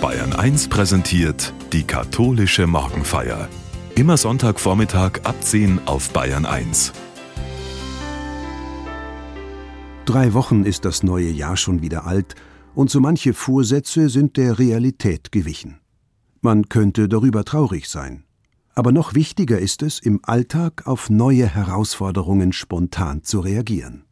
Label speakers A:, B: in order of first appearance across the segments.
A: Bayern 1 präsentiert die katholische Morgenfeier. Immer Sonntagvormittag ab 10 auf Bayern 1.
B: Drei Wochen ist das neue Jahr schon wieder alt und so manche Vorsätze sind der Realität gewichen. Man könnte darüber traurig sein. Aber noch wichtiger ist es, im Alltag auf neue Herausforderungen spontan zu reagieren.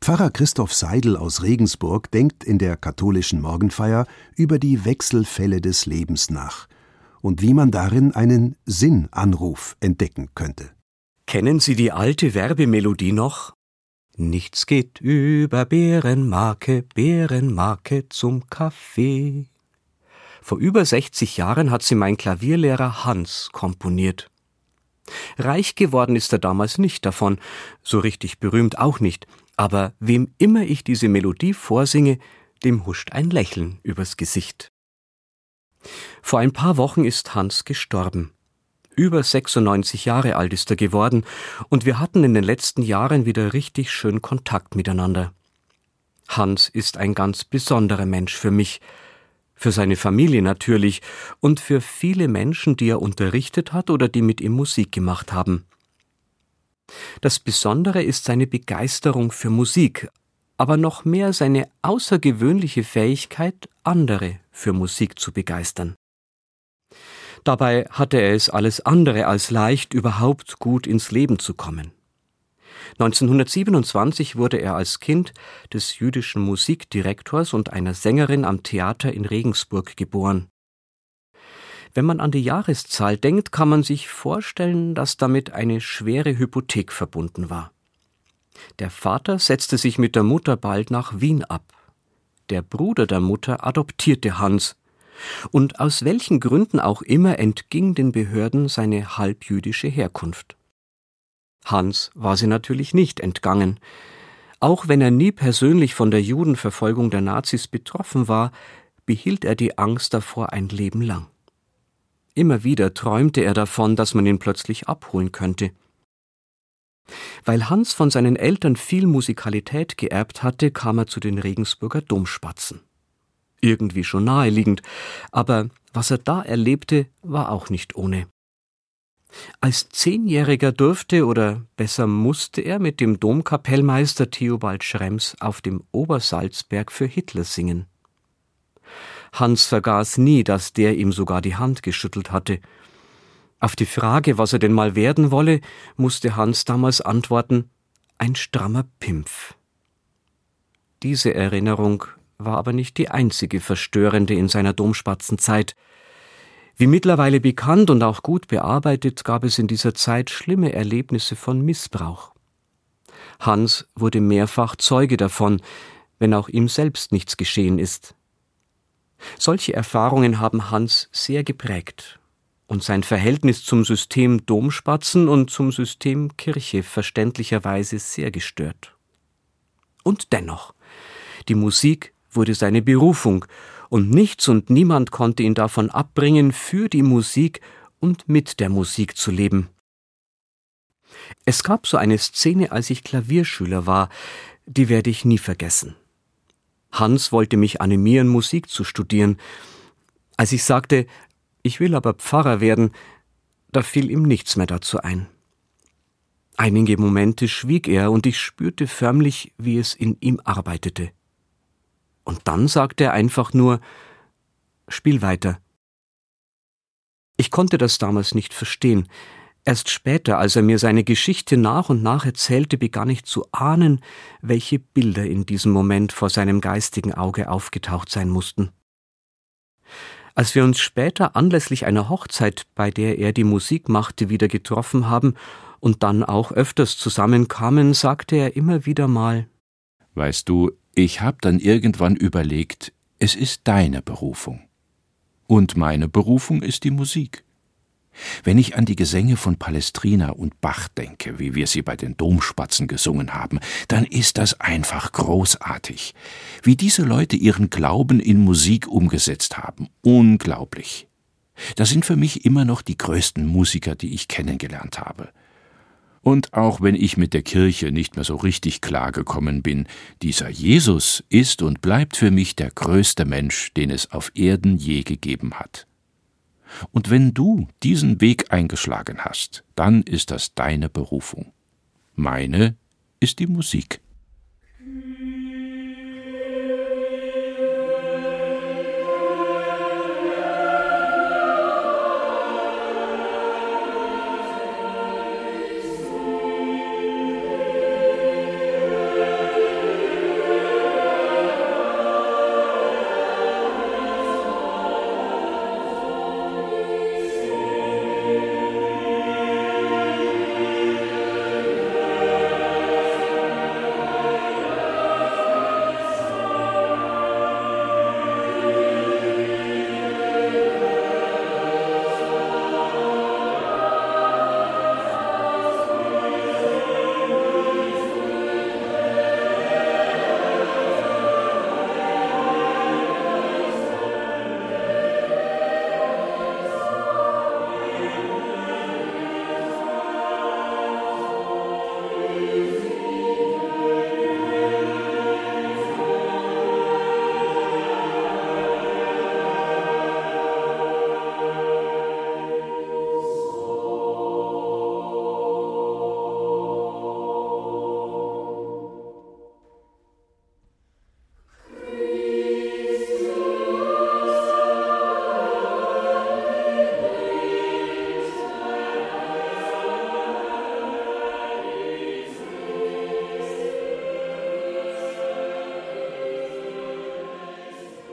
B: Pfarrer Christoph Seidel aus Regensburg denkt in der katholischen Morgenfeier über die Wechselfälle des Lebens nach und wie man darin einen Sinnanruf entdecken könnte.
C: Kennen Sie die alte Werbemelodie noch? Nichts geht über Bärenmarke, Bärenmarke zum Kaffee. Vor über 60 Jahren hat sie mein Klavierlehrer Hans komponiert. Reich geworden ist er damals nicht davon, so richtig berühmt auch nicht, aber wem immer ich diese Melodie vorsinge, dem huscht ein Lächeln übers Gesicht. Vor ein paar Wochen ist Hans gestorben. Über 96 Jahre alt ist er geworden, und wir hatten in den letzten Jahren wieder richtig schön Kontakt miteinander. Hans ist ein ganz besonderer Mensch für mich, für seine Familie natürlich und für viele Menschen, die er unterrichtet hat oder die mit ihm Musik gemacht haben. Das Besondere ist seine Begeisterung für Musik, aber noch mehr seine außergewöhnliche Fähigkeit, andere für Musik zu begeistern. Dabei hatte er es alles andere als leicht, überhaupt gut ins Leben zu kommen. 1927 wurde er als Kind des jüdischen Musikdirektors und einer Sängerin am Theater in Regensburg geboren. Wenn man an die Jahreszahl denkt, kann man sich vorstellen, dass damit eine schwere Hypothek verbunden war. Der Vater setzte sich mit der Mutter bald nach Wien ab. Der Bruder der Mutter adoptierte Hans, und aus welchen Gründen auch immer entging den Behörden seine halbjüdische Herkunft. Hans war sie natürlich nicht entgangen. Auch wenn er nie persönlich von der Judenverfolgung der Nazis betroffen war, behielt er die Angst davor ein Leben lang. Immer wieder träumte er davon, dass man ihn plötzlich abholen könnte. Weil Hans von seinen Eltern viel Musikalität geerbt hatte, kam er zu den Regensburger Domspatzen. Irgendwie schon naheliegend, aber was er da erlebte, war auch nicht ohne. Als Zehnjähriger durfte oder besser musste er mit dem Domkapellmeister Theobald Schrems auf dem Obersalzberg für Hitler singen. Hans vergaß nie, dass der ihm sogar die Hand geschüttelt hatte. Auf die Frage, was er denn mal werden wolle, musste Hans damals antworten ein strammer Pimpf. Diese Erinnerung war aber nicht die einzige verstörende in seiner Domspatzenzeit. Wie mittlerweile bekannt und auch gut bearbeitet, gab es in dieser Zeit schlimme Erlebnisse von Missbrauch. Hans wurde mehrfach Zeuge davon, wenn auch ihm selbst nichts geschehen ist. Solche Erfahrungen haben Hans sehr geprägt und sein Verhältnis zum System Domspatzen und zum System Kirche verständlicherweise sehr gestört. Und dennoch, die Musik wurde seine Berufung, und nichts und niemand konnte ihn davon abbringen, für die Musik und mit der Musik zu leben. Es gab so eine Szene, als ich Klavierschüler war, die werde ich nie vergessen. Hans wollte mich animieren, Musik zu studieren. Als ich sagte, ich will aber Pfarrer werden, da fiel ihm nichts mehr dazu ein. Einige Momente schwieg er, und ich spürte förmlich, wie es in ihm arbeitete. Und dann sagte er einfach nur Spiel weiter. Ich konnte das damals nicht verstehen. Erst später, als er mir seine Geschichte nach und nach erzählte, begann ich zu ahnen, welche Bilder in diesem Moment vor seinem geistigen Auge aufgetaucht sein mussten. Als wir uns später anlässlich einer Hochzeit, bei der er die Musik machte, wieder getroffen haben und dann auch öfters zusammenkamen, sagte er immer wieder mal
D: Weißt du, ich hab dann irgendwann überlegt, es ist deine Berufung. Und meine Berufung ist die Musik. Wenn ich an die Gesänge von Palestrina und Bach denke, wie wir sie bei den Domspatzen gesungen haben, dann ist das einfach großartig. Wie diese Leute ihren Glauben in Musik umgesetzt haben. Unglaublich. Das sind für mich immer noch die größten Musiker, die ich kennengelernt habe. Und auch wenn ich mit der Kirche nicht mehr so richtig klargekommen bin, dieser Jesus ist und bleibt für mich der größte Mensch, den es auf Erden je gegeben hat. Und wenn du diesen Weg eingeschlagen hast, dann ist das deine Berufung. Meine ist die Musik.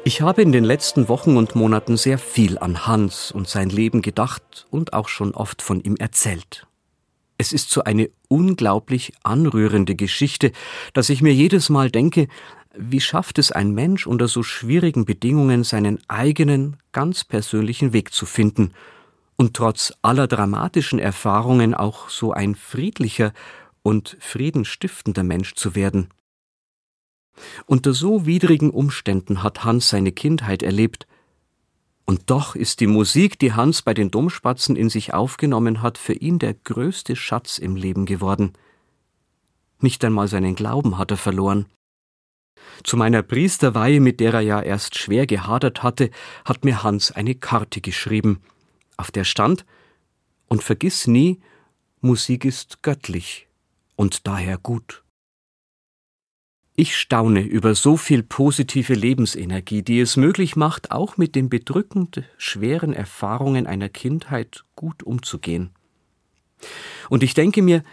C: Ich habe in den letzten Wochen und Monaten sehr viel an Hans und sein Leben gedacht und auch schon oft von ihm erzählt. Es ist so eine unglaublich anrührende Geschichte, dass ich mir jedes Mal denke, wie schafft es ein Mensch unter so schwierigen Bedingungen seinen eigenen, ganz persönlichen Weg zu finden und trotz aller dramatischen Erfahrungen auch so ein friedlicher und friedenstiftender Mensch zu werden. Unter so widrigen Umständen hat Hans seine Kindheit erlebt, und doch ist die Musik, die Hans bei den Domspatzen in sich aufgenommen hat, für ihn der größte Schatz im Leben geworden. Nicht einmal seinen Glauben hat er verloren. Zu meiner Priesterweihe, mit der er ja erst schwer gehadert hatte, hat mir Hans eine Karte geschrieben, auf der stand Und vergiss nie, Musik ist göttlich und daher gut. Ich staune über so viel positive Lebensenergie, die es möglich macht, auch mit den bedrückend schweren Erfahrungen einer Kindheit gut umzugehen. Und ich denke mir,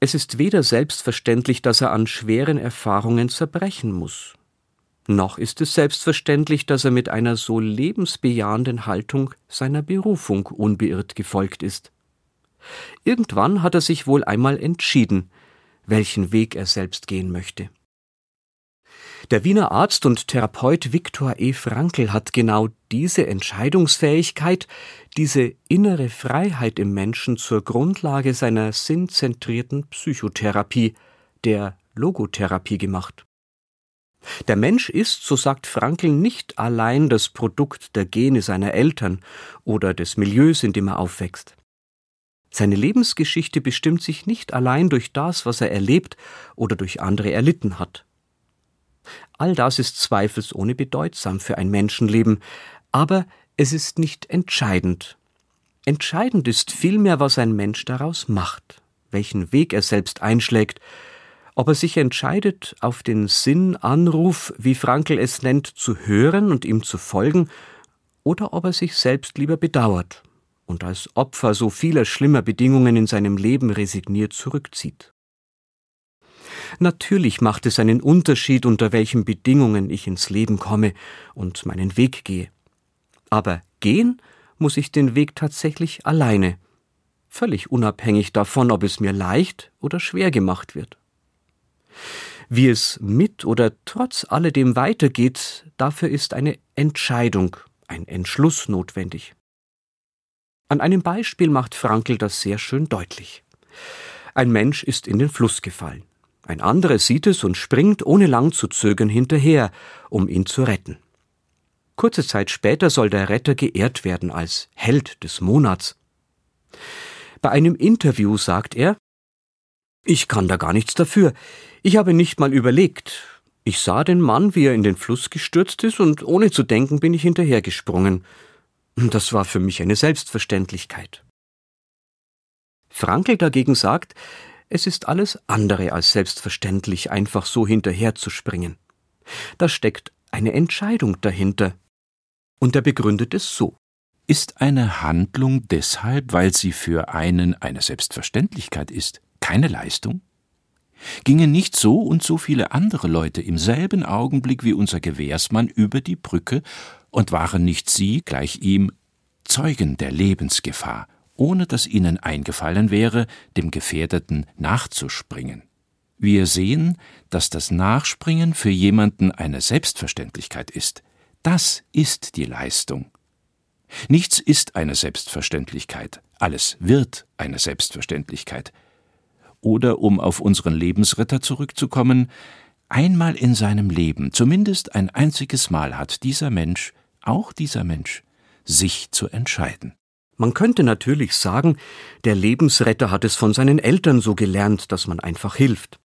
C: es ist weder selbstverständlich, dass er an schweren Erfahrungen zerbrechen muss, noch ist es selbstverständlich, dass er mit einer so lebensbejahenden Haltung seiner Berufung unbeirrt gefolgt ist. Irgendwann hat er sich wohl einmal entschieden, welchen Weg er selbst gehen möchte. Der Wiener Arzt und Therapeut Viktor E. Frankl hat genau diese Entscheidungsfähigkeit, diese innere Freiheit im Menschen zur Grundlage seiner sinnzentrierten Psychotherapie, der Logotherapie gemacht. Der Mensch ist, so sagt Frankl, nicht allein das Produkt der Gene seiner Eltern oder des Milieus, in dem er aufwächst. Seine Lebensgeschichte bestimmt sich nicht allein durch das, was er erlebt oder durch andere erlitten hat. All das ist zweifelsohne bedeutsam für ein Menschenleben, aber es ist nicht entscheidend. Entscheidend ist vielmehr, was ein Mensch daraus macht, welchen Weg er selbst einschlägt, ob er sich entscheidet, auf den Sinnanruf, wie Frankl es nennt, zu hören und ihm zu folgen, oder ob er sich selbst lieber bedauert und als Opfer so vieler schlimmer Bedingungen in seinem Leben resigniert zurückzieht. Natürlich macht es einen Unterschied, unter welchen Bedingungen ich ins Leben komme und meinen Weg gehe. Aber gehen muss ich den Weg tatsächlich alleine, völlig unabhängig davon, ob es mir leicht oder schwer gemacht wird. Wie es mit oder trotz alledem weitergeht, dafür ist eine Entscheidung, ein Entschluss notwendig. An einem Beispiel macht Frankl das sehr schön deutlich. Ein Mensch ist in den Fluss gefallen. Ein anderer sieht es und springt ohne lang zu zögern hinterher, um ihn zu retten. Kurze Zeit später soll der Retter geehrt werden als Held des Monats. Bei einem Interview sagt er, Ich kann da gar nichts dafür. Ich habe nicht mal überlegt. Ich sah den Mann, wie er in den Fluss gestürzt ist, und ohne zu denken bin ich hinterhergesprungen. Das war für mich eine Selbstverständlichkeit. Frankel dagegen sagt, es ist alles andere als selbstverständlich, einfach so hinterherzuspringen. Da steckt eine Entscheidung dahinter. Und er begründet es so.
D: Ist eine Handlung deshalb, weil sie für einen eine Selbstverständlichkeit ist, keine Leistung? Gingen nicht so und so viele andere Leute im selben Augenblick wie unser Gewährsmann über die Brücke und waren nicht sie, gleich ihm, Zeugen der Lebensgefahr, ohne dass ihnen eingefallen wäre, dem Gefährdeten nachzuspringen. Wir sehen, dass das Nachspringen für jemanden eine Selbstverständlichkeit ist. Das ist die Leistung. Nichts ist eine Selbstverständlichkeit, alles wird eine Selbstverständlichkeit. Oder um auf unseren Lebensretter zurückzukommen, einmal in seinem Leben, zumindest ein einziges Mal hat dieser Mensch, auch dieser Mensch, sich zu entscheiden.
C: Man könnte natürlich sagen, der Lebensretter hat es von seinen Eltern so gelernt, dass man einfach hilft.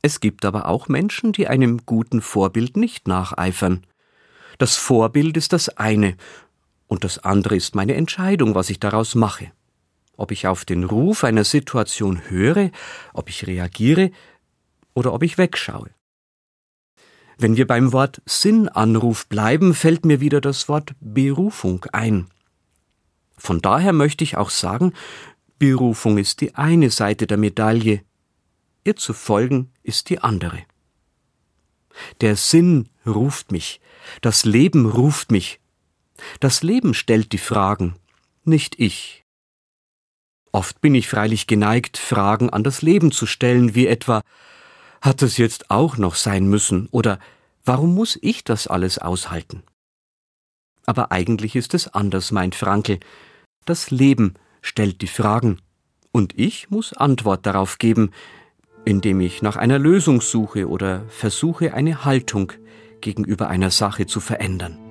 C: Es gibt aber auch Menschen, die einem guten Vorbild nicht nacheifern. Das Vorbild ist das eine, und das andere ist meine Entscheidung, was ich daraus mache. Ob ich auf den Ruf einer Situation höre, ob ich reagiere oder ob ich wegschaue. Wenn wir beim Wort Sinnanruf bleiben, fällt mir wieder das Wort Berufung ein. Von daher möchte ich auch sagen, Berufung ist die eine Seite der Medaille, ihr zu folgen ist die andere. Der Sinn ruft mich, das Leben ruft mich. Das Leben stellt die Fragen, nicht ich. Oft bin ich freilich geneigt, Fragen an das Leben zu stellen, wie etwa Hat es jetzt auch noch sein müssen oder Warum muss ich das alles aushalten? Aber eigentlich ist es anders, meint Frankel. Das Leben stellt die Fragen, und ich muss Antwort darauf geben, indem ich nach einer Lösung suche oder versuche, eine Haltung gegenüber einer Sache zu verändern.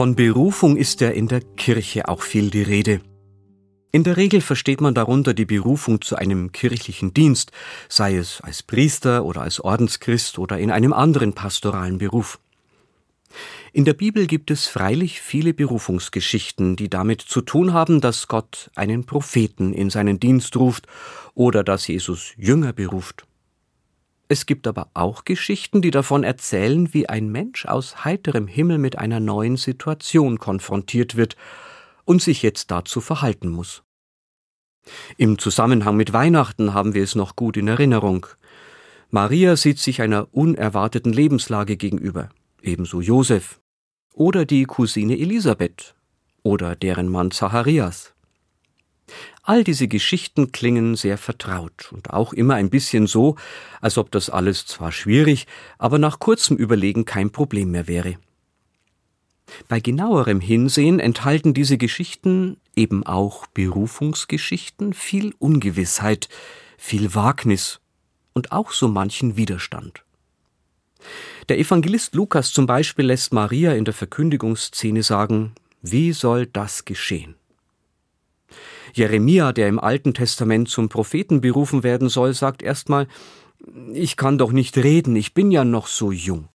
C: Von Berufung ist ja in der Kirche auch viel die Rede. In der Regel versteht man darunter die Berufung zu einem kirchlichen Dienst, sei es als Priester oder als Ordenschrist oder in einem anderen pastoralen Beruf. In der Bibel gibt es freilich viele Berufungsgeschichten, die damit zu tun haben, dass Gott einen Propheten in seinen Dienst ruft oder dass Jesus Jünger beruft. Es gibt aber auch Geschichten, die davon erzählen, wie ein Mensch aus heiterem Himmel mit einer neuen Situation konfrontiert wird und sich jetzt dazu verhalten muss. Im Zusammenhang mit Weihnachten haben wir es noch gut in Erinnerung. Maria sieht sich einer unerwarteten Lebenslage gegenüber, ebenso Josef oder die Cousine Elisabeth oder deren Mann Zacharias. All diese Geschichten klingen sehr vertraut und auch immer ein bisschen so, als ob das alles zwar schwierig, aber nach kurzem Überlegen kein Problem mehr wäre. Bei genauerem Hinsehen enthalten diese Geschichten, eben auch Berufungsgeschichten, viel Ungewissheit, viel Wagnis und auch so manchen Widerstand. Der Evangelist Lukas zum Beispiel lässt Maria in der Verkündigungsszene sagen, wie soll das geschehen? Jeremia, der im Alten Testament zum Propheten berufen werden soll, sagt erstmal, ich kann doch nicht reden, ich bin ja noch so jung.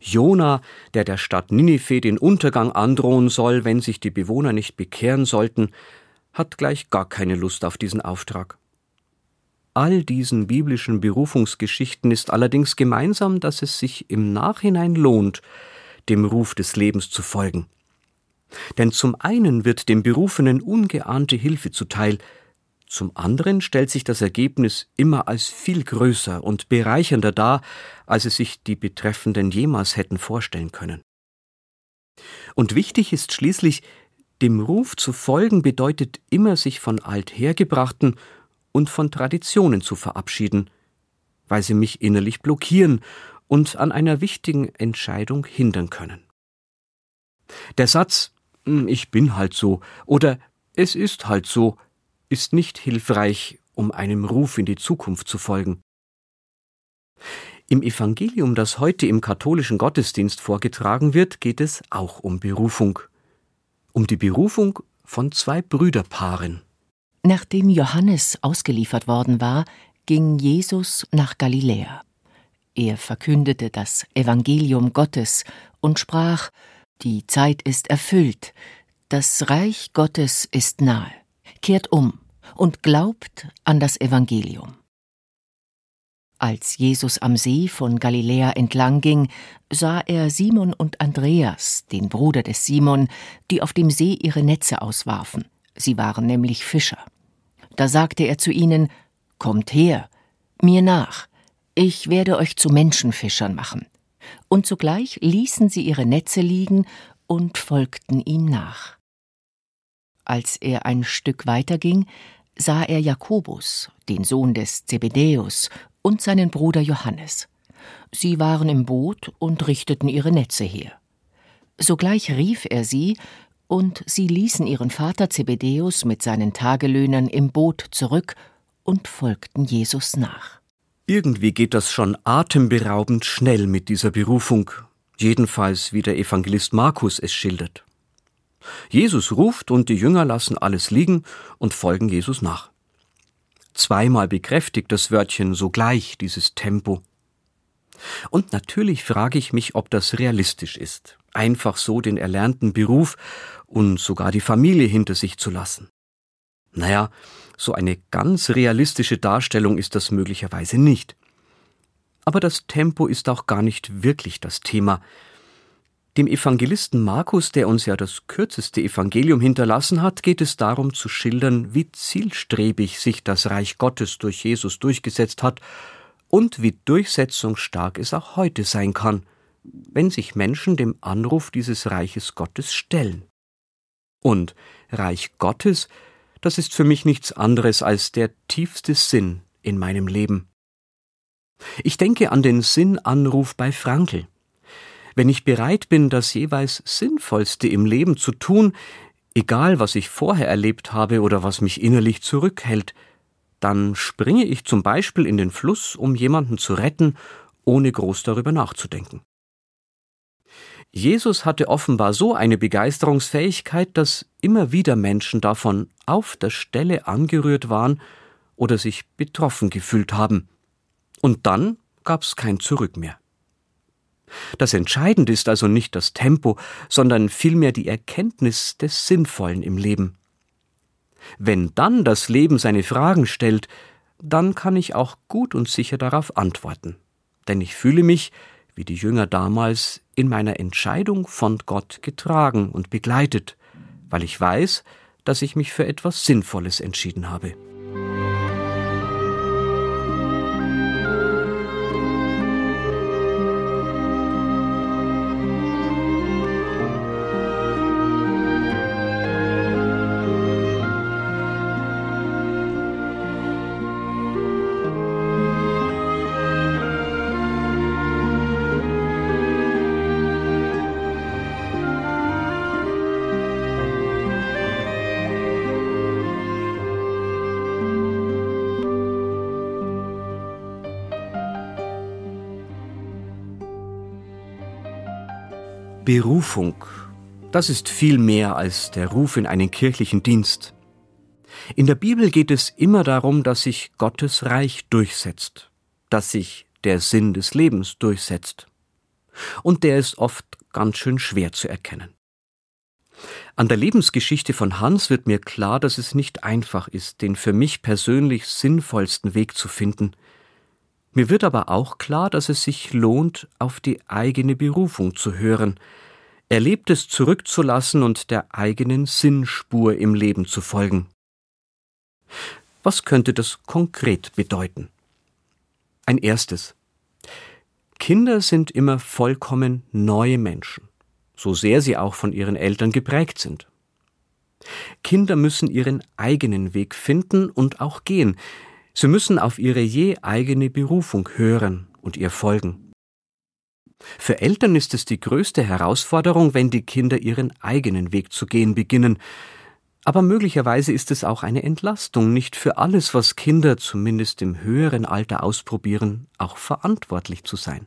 C: Jona, der der Stadt Ninive den Untergang androhen soll, wenn sich die Bewohner nicht bekehren sollten, hat gleich gar keine Lust auf diesen Auftrag. All diesen biblischen Berufungsgeschichten ist allerdings gemeinsam, dass es sich im Nachhinein lohnt, dem Ruf des Lebens zu folgen. Denn zum einen wird dem Berufenen ungeahnte Hilfe zuteil, zum anderen stellt sich das Ergebnis immer als viel größer und bereichernder dar, als es sich die Betreffenden jemals hätten vorstellen können. Und wichtig ist schließlich, dem Ruf zu folgen bedeutet immer, sich von althergebrachten und von Traditionen zu verabschieden, weil sie mich innerlich blockieren und an einer wichtigen Entscheidung hindern können. Der Satz Ich bin halt so oder Es ist halt so ist nicht hilfreich, um einem Ruf in die Zukunft zu folgen. Im Evangelium, das heute im katholischen Gottesdienst vorgetragen wird, geht es auch um Berufung. Um die Berufung von zwei Brüderpaaren.
E: Nachdem Johannes ausgeliefert worden war, ging Jesus nach Galiläa. Er verkündete das Evangelium Gottes und sprach Die Zeit ist erfüllt, das Reich Gottes ist nahe kehrt um und glaubt an das Evangelium. Als Jesus am See von Galiläa entlang ging, sah er Simon und Andreas, den Bruder des Simon, die auf dem See ihre Netze auswarfen. Sie waren nämlich Fischer. Da sagte er zu ihnen Kommt her, mir nach, ich werde euch zu Menschenfischern machen. Und sogleich ließen sie ihre Netze liegen und folgten ihm nach. Als er ein Stück weiterging, sah er Jakobus, den Sohn des Zebedäus, und seinen Bruder Johannes. Sie waren im Boot und richteten ihre Netze her. Sogleich rief er sie, und sie ließen ihren Vater Zebedäus mit seinen Tagelöhnern im Boot zurück und folgten Jesus nach.
C: Irgendwie geht das schon atemberaubend schnell mit dieser Berufung, jedenfalls wie der Evangelist Markus es schildert. Jesus ruft und die Jünger lassen alles liegen und folgen Jesus nach. Zweimal bekräftigt das Wörtchen sogleich dieses Tempo. Und natürlich frage ich mich, ob das realistisch ist, einfach so den erlernten Beruf und sogar die Familie hinter sich zu lassen. Naja, so eine ganz realistische Darstellung ist das möglicherweise nicht. Aber das Tempo ist auch gar nicht wirklich das Thema, dem Evangelisten Markus, der uns ja das kürzeste Evangelium hinterlassen hat, geht es darum zu schildern, wie zielstrebig sich das Reich Gottes durch Jesus durchgesetzt hat und wie durchsetzungsstark es auch heute sein kann, wenn sich Menschen dem Anruf dieses Reiches Gottes stellen. Und Reich Gottes, das ist für mich nichts anderes als der tiefste Sinn in meinem Leben. Ich denke an den Sinnanruf bei Frankl. Wenn ich bereit bin, das jeweils Sinnvollste im Leben zu tun, egal was ich vorher erlebt habe oder was mich innerlich zurückhält, dann springe ich zum Beispiel in den Fluss, um jemanden zu retten, ohne groß darüber nachzudenken. Jesus hatte offenbar so eine Begeisterungsfähigkeit, dass immer wieder Menschen davon auf der Stelle angerührt waren oder sich betroffen gefühlt haben. Und dann gab's kein Zurück mehr. Das Entscheidende ist also nicht das Tempo, sondern vielmehr die Erkenntnis des Sinnvollen im Leben. Wenn dann das Leben seine Fragen stellt, dann kann ich auch gut und sicher darauf antworten. Denn ich fühle mich, wie die Jünger damals, in meiner Entscheidung von Gott getragen und begleitet, weil ich weiß, dass ich mich für etwas Sinnvolles entschieden habe. Berufung, das ist viel mehr als der Ruf in einen kirchlichen Dienst. In der Bibel geht es immer darum, dass sich Gottes Reich durchsetzt, dass sich der Sinn des Lebens durchsetzt. Und der ist oft ganz schön schwer zu erkennen. An der Lebensgeschichte von Hans wird mir klar, dass es nicht einfach ist, den für mich persönlich sinnvollsten Weg zu finden. Mir wird aber auch klar, dass es sich lohnt, auf die eigene Berufung zu hören, Erlebtes zurückzulassen und der eigenen Sinnspur im Leben zu folgen. Was könnte das konkret bedeuten? Ein erstes. Kinder sind immer vollkommen neue Menschen, so sehr sie auch von ihren Eltern geprägt sind. Kinder müssen ihren eigenen Weg finden und auch gehen. Sie müssen auf ihre je eigene Berufung hören und ihr folgen. Für Eltern ist es die größte Herausforderung, wenn die Kinder ihren eigenen Weg zu gehen beginnen. Aber möglicherweise ist es auch eine Entlastung, nicht für alles, was Kinder zumindest im höheren Alter ausprobieren, auch verantwortlich zu sein.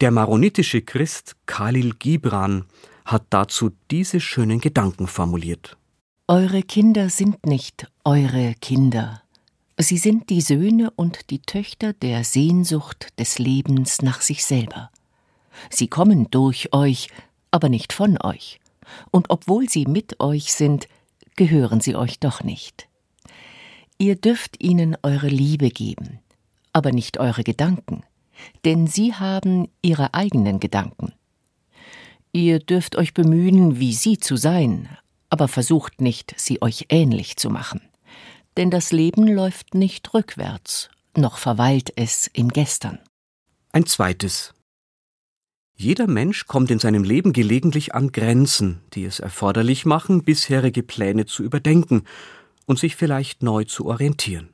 C: Der maronitische Christ Khalil Gibran hat dazu diese schönen Gedanken formuliert.
E: Eure Kinder sind nicht eure Kinder. Sie sind die Söhne und die Töchter der Sehnsucht des Lebens nach sich selber. Sie kommen durch euch, aber nicht von euch. Und obwohl sie mit euch sind, gehören sie euch doch nicht. Ihr dürft ihnen eure Liebe geben, aber nicht eure Gedanken, denn sie haben ihre eigenen Gedanken. Ihr dürft euch bemühen, wie sie zu sein, aber versucht nicht, sie euch ähnlich zu machen denn das Leben läuft nicht rückwärts, noch verweilt es im Gestern.
C: Ein zweites. Jeder Mensch kommt in seinem Leben gelegentlich an Grenzen, die es erforderlich machen, bisherige Pläne zu überdenken und sich vielleicht neu zu orientieren.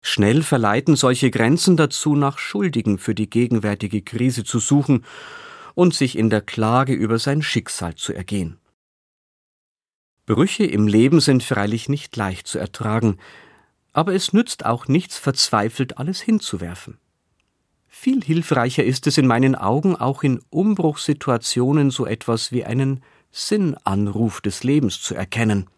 C: Schnell verleiten solche Grenzen dazu, nach Schuldigen für die gegenwärtige Krise zu suchen und sich in der Klage über sein Schicksal zu ergehen. Brüche im Leben sind freilich nicht leicht zu ertragen, aber es nützt auch nichts, verzweifelt alles hinzuwerfen. Viel hilfreicher ist es in meinen Augen auch in Umbruchssituationen so etwas wie einen Sinnanruf des Lebens zu erkennen.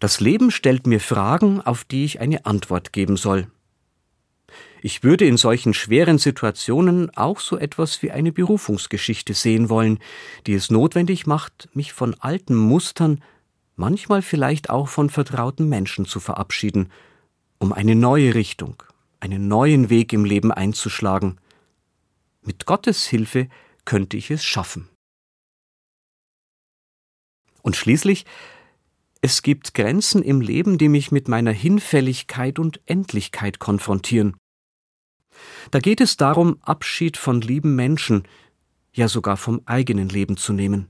C: Das Leben stellt mir Fragen, auf die ich eine Antwort geben soll. Ich würde in solchen schweren Situationen auch so etwas wie eine Berufungsgeschichte sehen wollen, die es notwendig macht, mich von alten Mustern, manchmal vielleicht auch von vertrauten Menschen zu verabschieden, um eine neue Richtung, einen neuen Weg im Leben einzuschlagen. Mit Gottes Hilfe könnte ich es schaffen. Und schließlich, es gibt Grenzen im Leben, die mich mit meiner Hinfälligkeit und Endlichkeit konfrontieren. Da geht es darum, Abschied von lieben Menschen, ja sogar vom eigenen Leben zu nehmen.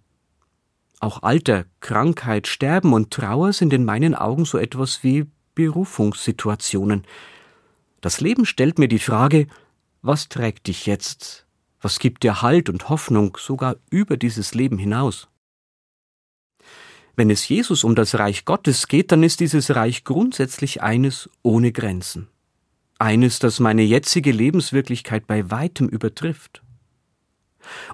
C: Auch Alter, Krankheit, Sterben und Trauer sind in meinen Augen so etwas wie Berufungssituationen. Das Leben stellt mir die Frage, was trägt dich jetzt? Was gibt dir Halt und Hoffnung sogar über dieses Leben hinaus? Wenn es Jesus um das Reich Gottes geht, dann ist dieses Reich grundsätzlich eines ohne Grenzen eines, das meine jetzige Lebenswirklichkeit bei weitem übertrifft.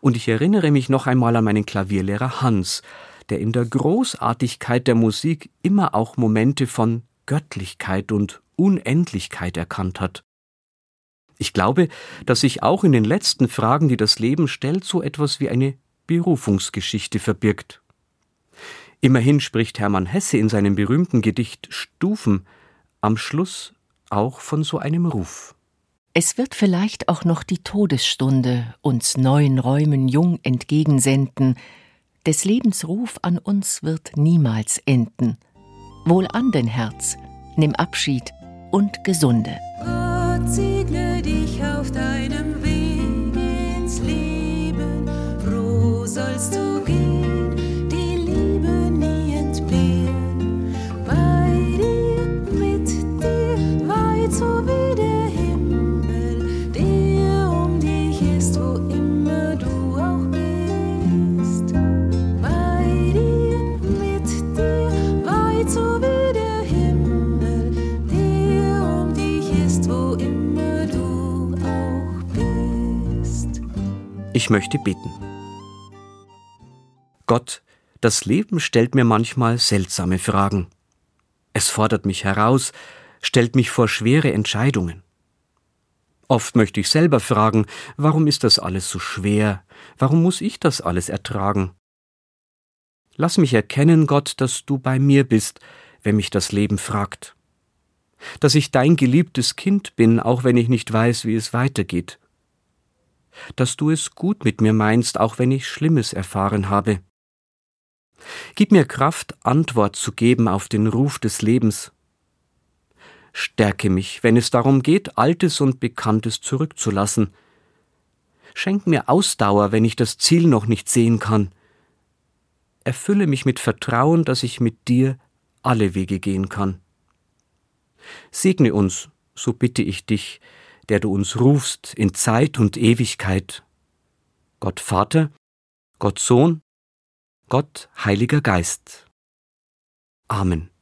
C: Und ich erinnere mich noch einmal an meinen Klavierlehrer Hans, der in der Großartigkeit der Musik immer auch Momente von Göttlichkeit und Unendlichkeit erkannt hat. Ich glaube, dass sich auch in den letzten Fragen, die das Leben stellt, so etwas wie eine Berufungsgeschichte verbirgt. Immerhin spricht Hermann Hesse in seinem berühmten Gedicht Stufen am Schluss auch von so einem Ruf.
E: Es wird vielleicht auch noch die Todesstunde uns neuen Räumen jung entgegensenden, des Lebens Ruf an uns wird niemals enden. Wohl an dein Herz, nimm Abschied und gesunde.
F: Gott segne dich auf deinem Weg ins Leben, froh sollst du
C: Ich möchte beten. Gott, das Leben stellt mir manchmal seltsame Fragen. Es fordert mich heraus, stellt mich vor schwere Entscheidungen. Oft möchte ich selber fragen, warum ist das alles so schwer? Warum muss ich das alles ertragen? Lass mich erkennen, Gott, dass du bei mir bist, wenn mich das Leben fragt. Dass ich dein geliebtes Kind bin, auch wenn ich nicht weiß, wie es weitergeht dass du es gut mit mir meinst, auch wenn ich Schlimmes erfahren habe. Gib mir Kraft, Antwort zu geben auf den Ruf des Lebens. Stärke mich, wenn es darum geht, Altes und Bekanntes zurückzulassen. Schenk mir Ausdauer, wenn ich das Ziel noch nicht sehen kann. Erfülle mich mit Vertrauen, dass ich mit dir alle Wege gehen kann. Segne uns, so bitte ich dich, der du uns rufst in Zeit und Ewigkeit. Gott Vater, Gott Sohn, Gott Heiliger Geist. Amen.